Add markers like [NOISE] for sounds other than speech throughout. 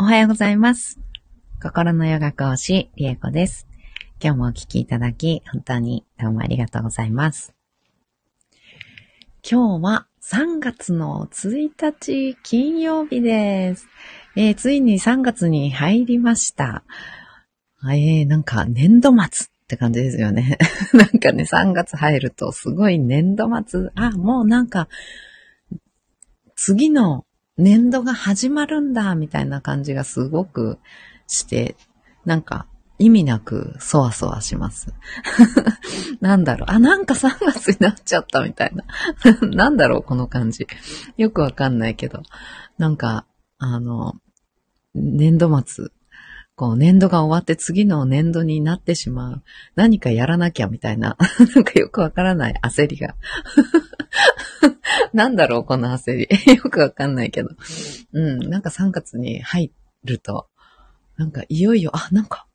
おはようございます。心のヨガ講師、リエコです。今日もお聞きいただき、本当にどうもありがとうございます。今日は3月の1日金曜日です。えーついに3月に入りました。えー、なんか年度末って感じですよね。[LAUGHS] なんかね、3月入るとすごい年度末、あ、もうなんか、次の年度が始まるんだ、みたいな感じがすごくして、なんか意味なくそわそわします。[LAUGHS] なんだろう、あ、なんか3月になっちゃったみたいな。[LAUGHS] なんだろう、この感じ。よくわかんないけど。なんか、あの、年度末、こう、年度が終わって次の年度になってしまう。何かやらなきゃみたいな。[LAUGHS] なんかよくわからない焦りが。[LAUGHS] なんだろう、この焦り。[LAUGHS] よくわかんないけど。うん、なんか3月に入ると、なんかいよいよ、あ、なんか、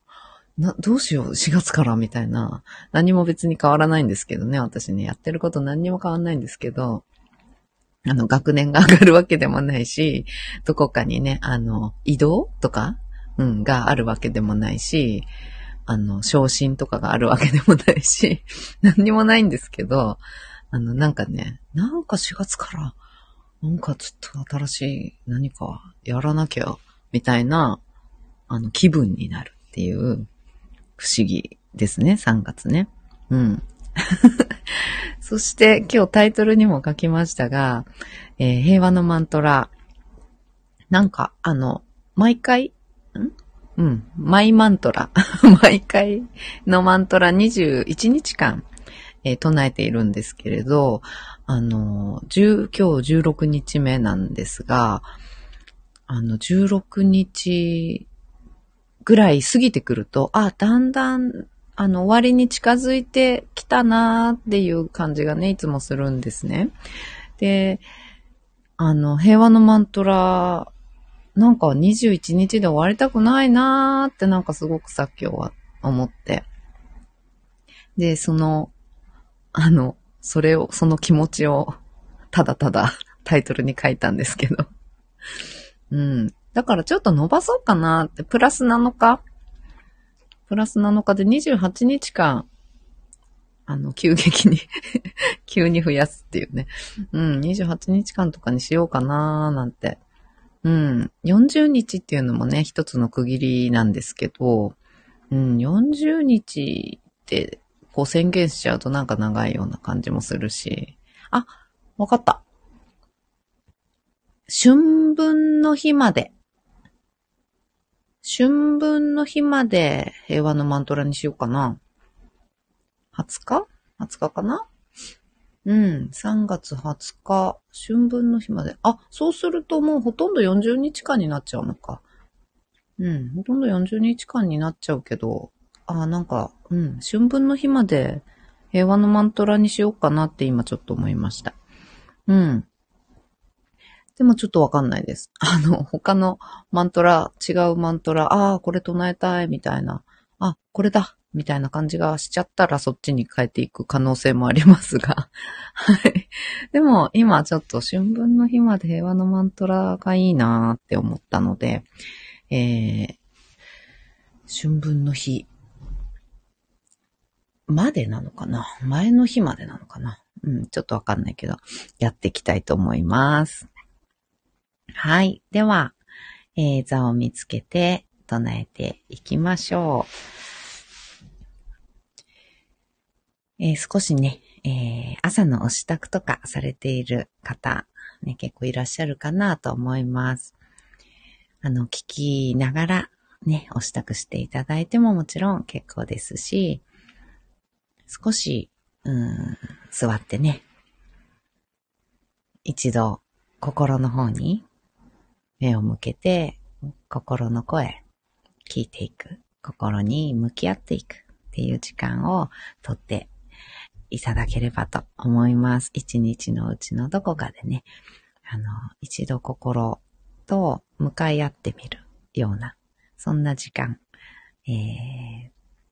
な、どうしよう、4月からみたいな。何も別に変わらないんですけどね、私ね、やってること何にも変わらないんですけど、あの、学年が上がるわけでもないし、どこかにね、あの、移動とか、うん、があるわけでもないし、あの、昇進とかがあるわけでもないし、[LAUGHS] 何にもないんですけど、あの、なんかね、なんか4月から、なんかちょっと新しい何かやらなきゃ、みたいな、あの、気分になるっていう、不思議ですね、3月ね。うん。[LAUGHS] そして今日タイトルにも書きましたが、えー平和のマントラ。なんか、あの、毎回、うん、マイマントラ。[LAUGHS] 毎回のマントラ21日間、えー唱えているんですけれど、あの、10今日16日目なんですが、あの、16日ぐらい過ぎてくると、あ、だんだん、あの、終わりに近づいてきたなーっていう感じがね、いつもするんですね。で、あの、平和のマントラ、なんか21日で終わりたくないなーってなんかすごくさっきは思って。で、その、あの、それを、その気持ちを、ただただタイトルに書いたんですけど。うん。だからちょっと伸ばそうかなって、プラス7日プラス7日で28日間、あの、急激に [LAUGHS] 急に増やすっていうね。うん、28日間とかにしようかななんて。うん、40日っていうのもね、一つの区切りなんですけど、うん、40日って、こう宣言しちゃうとなんか長いような感じもするし。あ、わかった。春分の日まで。春分の日まで平和のマントラにしようかな。20日 ?20 日かな？うん。3月20日、春分の日まで。あ、そうするともうほとんど40日間になっちゃうのか。うん。ほとんど40日間になっちゃうけど、あ、なんか、うん。春分の日まで平和のマントラにしようかなって今ちょっと思いました。うん。でもちょっとわかんないです。[LAUGHS] あの、他のマントラ、違うマントラ、ああ、これ唱えたい、みたいな。あ、これだ、みたいな感じがしちゃったらそっちに変えていく可能性もありますが。はい。でも今ちょっと春分の日まで平和のマントラがいいなーって思ったので、えー、春分の日までなのかな？前の日までなのかな？うん、ちょっとわかんないけど、やっていきたいと思います。はい。では、えー、座を見つけて唱えていきましょう。えー少しね、えー朝のお支度とかされている方、ね、結構いらっしゃるかなと思います。あの、聞きながらね、お支度していただいてももちろん結構ですし、少し、うん、座ってね、一度心の方に目を向けて、心の声、聞いていく。心に向き合っていくっていう時間をとっていただければと思います。一日のうちのどこかでね、あの、一度心と向かい合ってみるような、そんな時間、えー、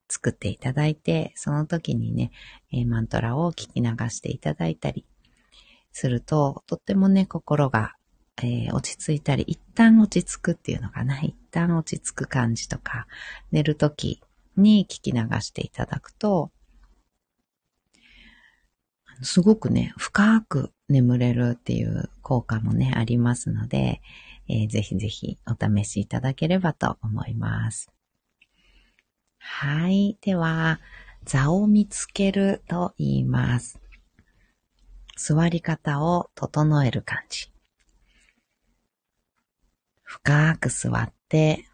作っていただいて、その時にね、えマントラを聞き流していただいたりすると、とってもね、心がえー、落ち着いたり、一旦落ち着くっていうのかな。一旦落ち着く感じとか、寝るときに聞き流していただくと、すごくね、深く眠れるっていう効果もね、ありますので、えー、ぜひぜひお試しいただければと思います。はい。では、座を見つけると言います。座り方を整える感じ。深く座って、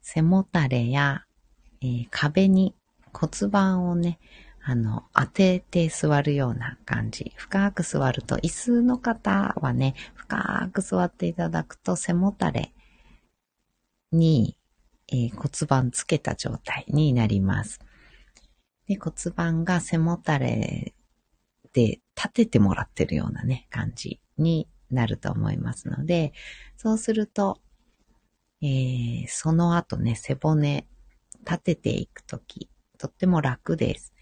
背もたれや、えー、壁に骨盤をね、あの、当てて座るような感じ。深く座ると、椅子の方はね、深く座っていただくと背もたれに、えー、骨盤つけた状態になります。で骨盤が背もたれで立ててもらってるようなね、感じになると思いますので、そうすると、えー、その後ね、背骨立てていくとき、とっても楽です。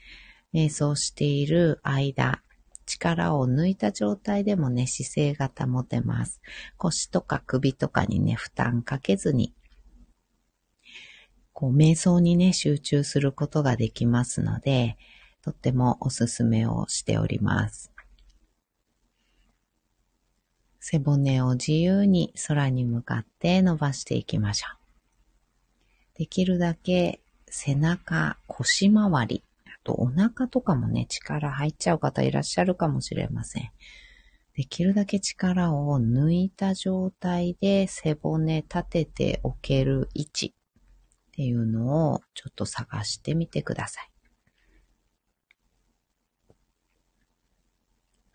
瞑想している間、力を抜いた状態でもね、姿勢が保てます。腰とか首とかにね、負担かけずに、こう、瞑想にね、集中することができますので、とってもおすすめをしております。背骨を自由に空に向かって伸ばしていきましょう。できるだけ背中、腰回り、とお腹とかもね、力入っちゃう方いらっしゃるかもしれません。できるだけ力を抜いた状態で背骨立てておける位置っていうのをちょっと探してみてください。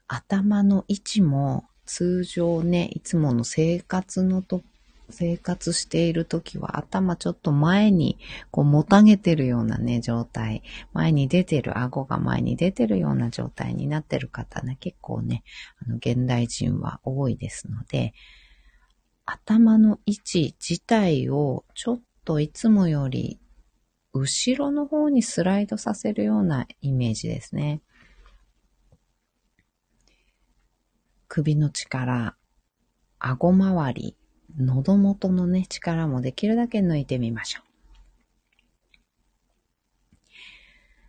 頭の位置も通常ね、いつもの生活のと生活しているときは頭ちょっと前にこうもたげてるようなね、状態。前に出てる、顎が前に出てるような状態になってる方ね、結構ね、あの、現代人は多いですので、頭の位置自体をちょっといつもより後ろの方にスライドさせるようなイメージですね。首の力、顎周り、喉元のね、力もできるだけ抜いてみましょう。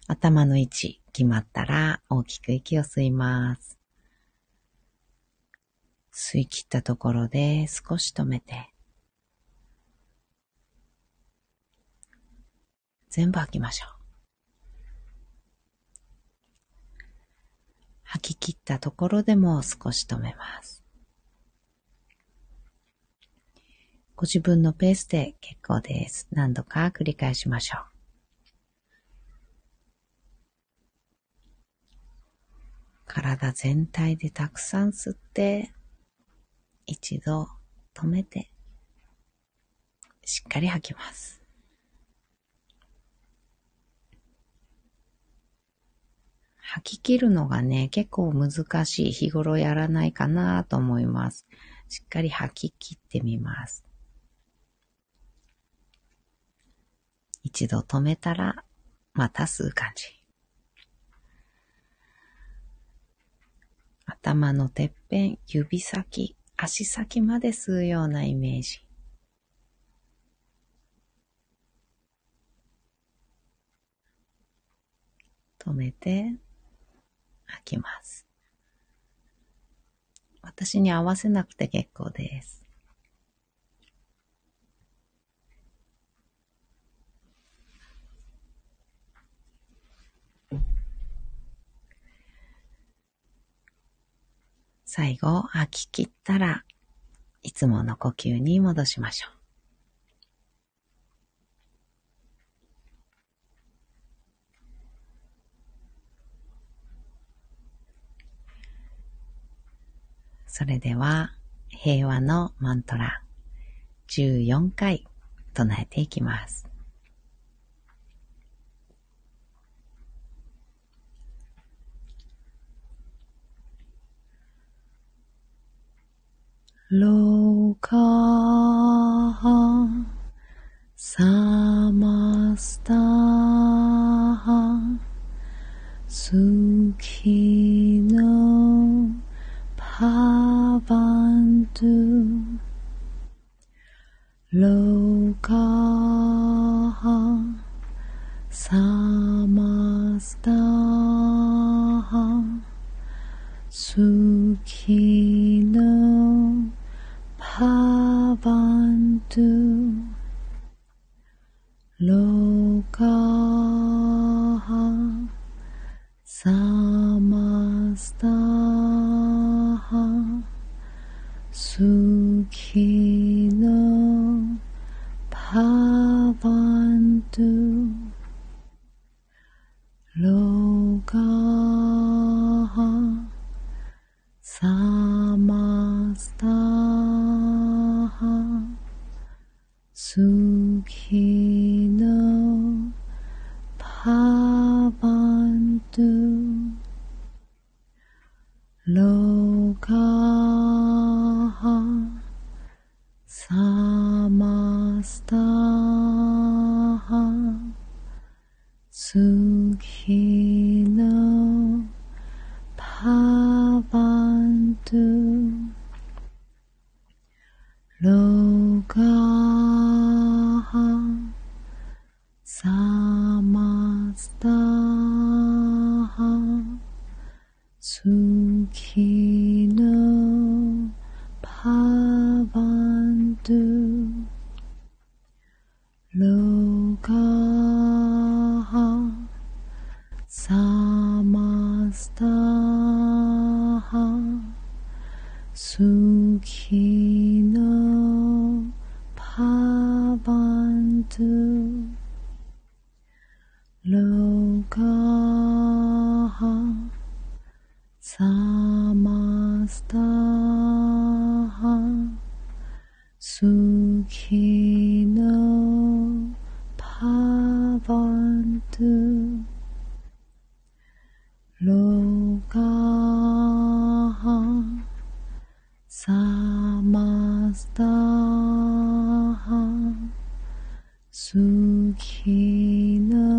頭の位置決まったら大きく息を吸います。吸い切ったところで少し止めて、全部吐きましょう。吐き切ったところでも少し止めます。ご自分のペースで結構です。何度か繰り返しましょう。体全体でたくさん吸って、一度止めて、しっかり吐きます。吐き切るのがね、結構難しい。日頃やらないかなと思います。しっかり吐き切ってみます。一度止めたら、また吸う感じ。頭のてっぺん、指先、足先まで吸うようなイメージ。止めて、吐きます。私に合わせなくて結構です。最後、吐き切ったらいつもの呼吸に戻しましょう。それでは、平和のマントラ14回唱えていきます。ロカ Samastaha Sukhi so Sukhino Bhavantu Reina.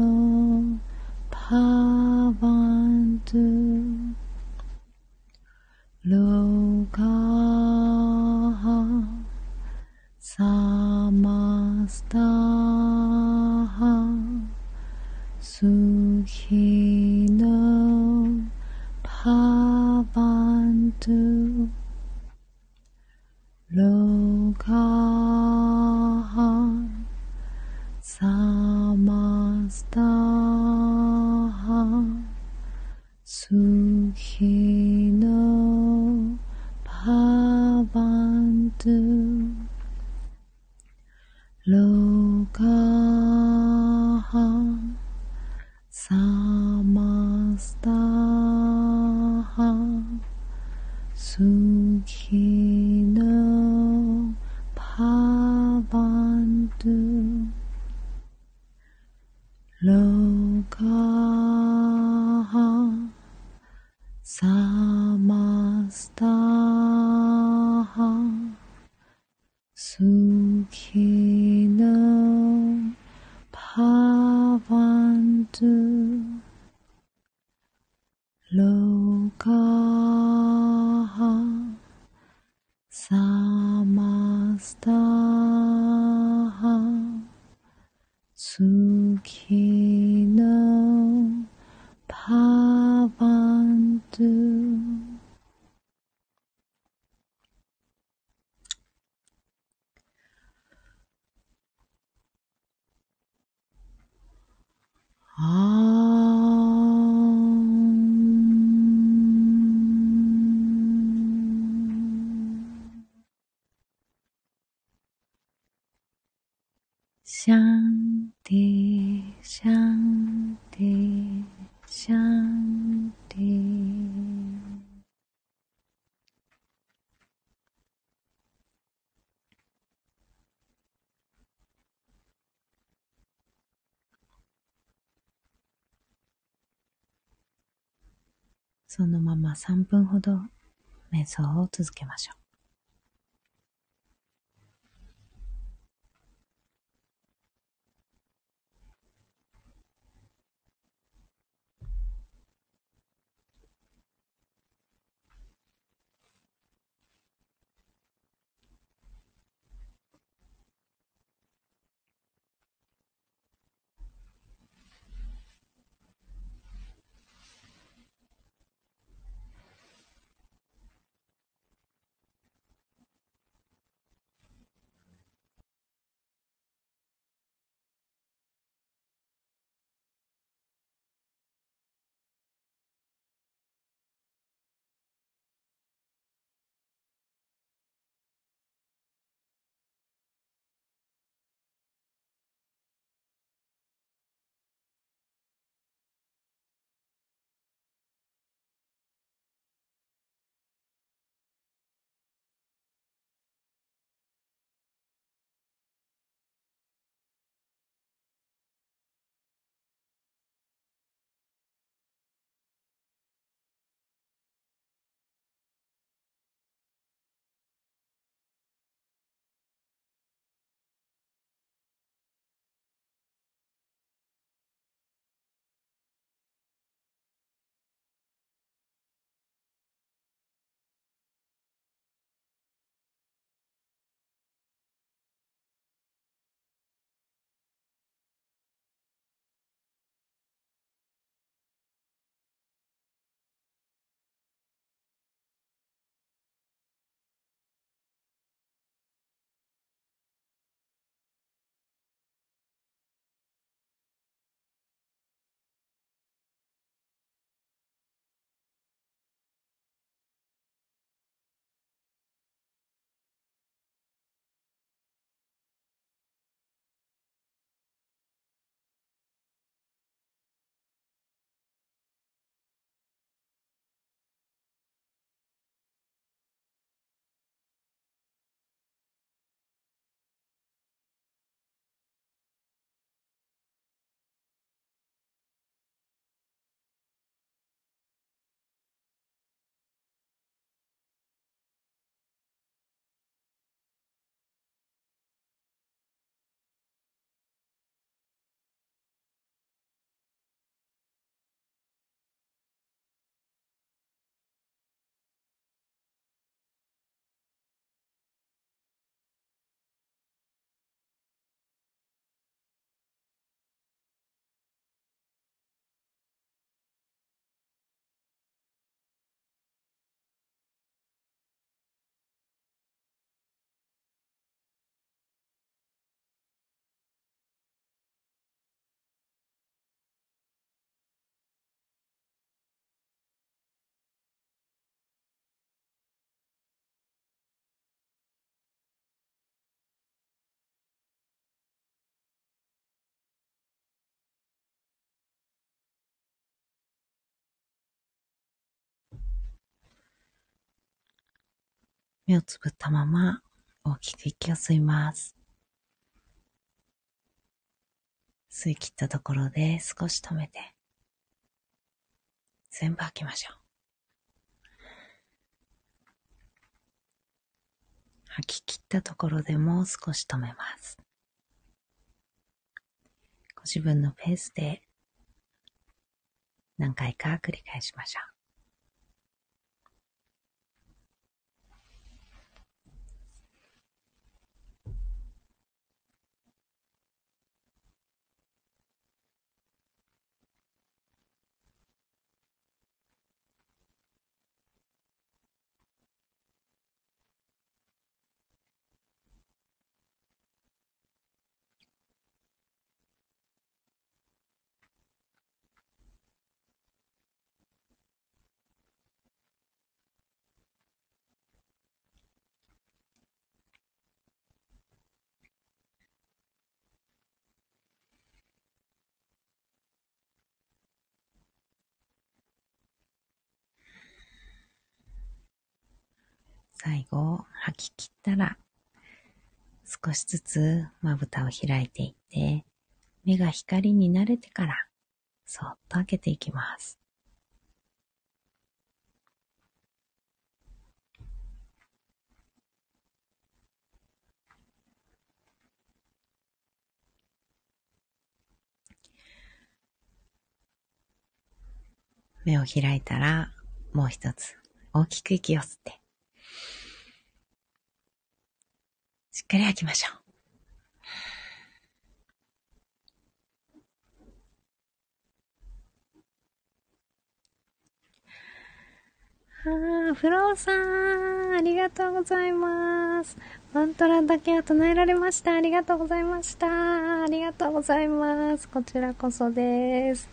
do low シャンティ、シャンティ、シャンティ。そのまま3分ほど瞑想を続けましょう。目をつぶったまま大きく息を吸います。吸い切ったところで少し止めて、全部吐きましょう。吐き切ったところでもう少し止めます。ご自分のペースで何回か繰り返しましょう。最後、吐き切ったら、少しずつまぶたを開いていって、目が光に慣れてから、そっと開けていきます。目を開いたら、もう一つ大きく息を吸って、しっかり吐きましょう。はあ、フローさん、ありがとうございます。マントラだけは唱えられました。ありがとうございました。ありがとうございます。こちらこそです。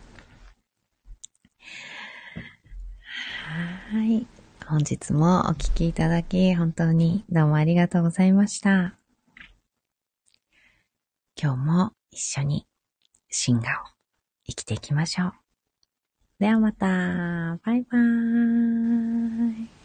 はい。本日もお聴きいただき、本当にどうもありがとうございました。今日も一緒に進化を生きていきましょう。ではまた。バイバーイ。